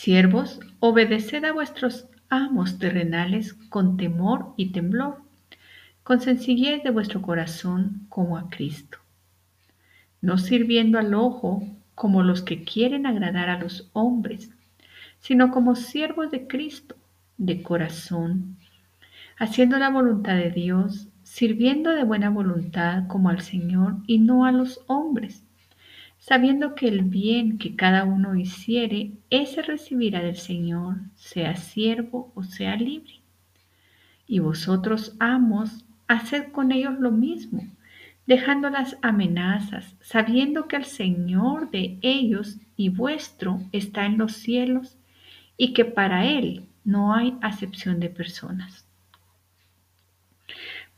Siervos, obedeced a vuestros amos terrenales con temor y temblor, con sencillez de vuestro corazón como a Cristo, no sirviendo al ojo como los que quieren agradar a los hombres, sino como siervos de Cristo, de corazón, haciendo la voluntad de Dios, sirviendo de buena voluntad como al Señor y no a los hombres sabiendo que el bien que cada uno hiciere, ese recibirá del Señor, sea siervo o sea libre. Y vosotros, amos, haced con ellos lo mismo, dejando las amenazas, sabiendo que el Señor de ellos y vuestro está en los cielos y que para Él no hay acepción de personas.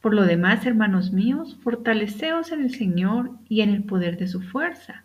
Por lo demás, hermanos míos, fortaleceos en el Señor y en el poder de su fuerza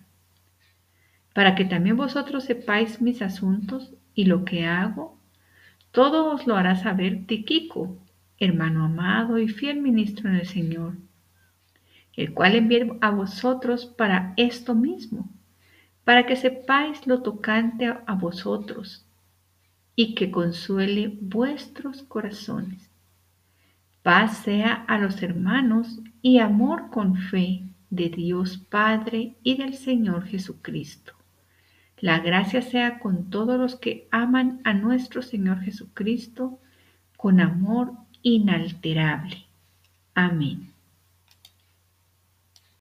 para que también vosotros sepáis mis asuntos y lo que hago. Todo os lo hará saber Tiquico, hermano amado y fiel ministro en el Señor, el cual envié a vosotros para esto mismo, para que sepáis lo tocante a vosotros y que consuele vuestros corazones. Paz sea a los hermanos y amor con fe de Dios Padre y del Señor Jesucristo. La gracia sea con todos los que aman a nuestro Señor Jesucristo con amor inalterable. Amén.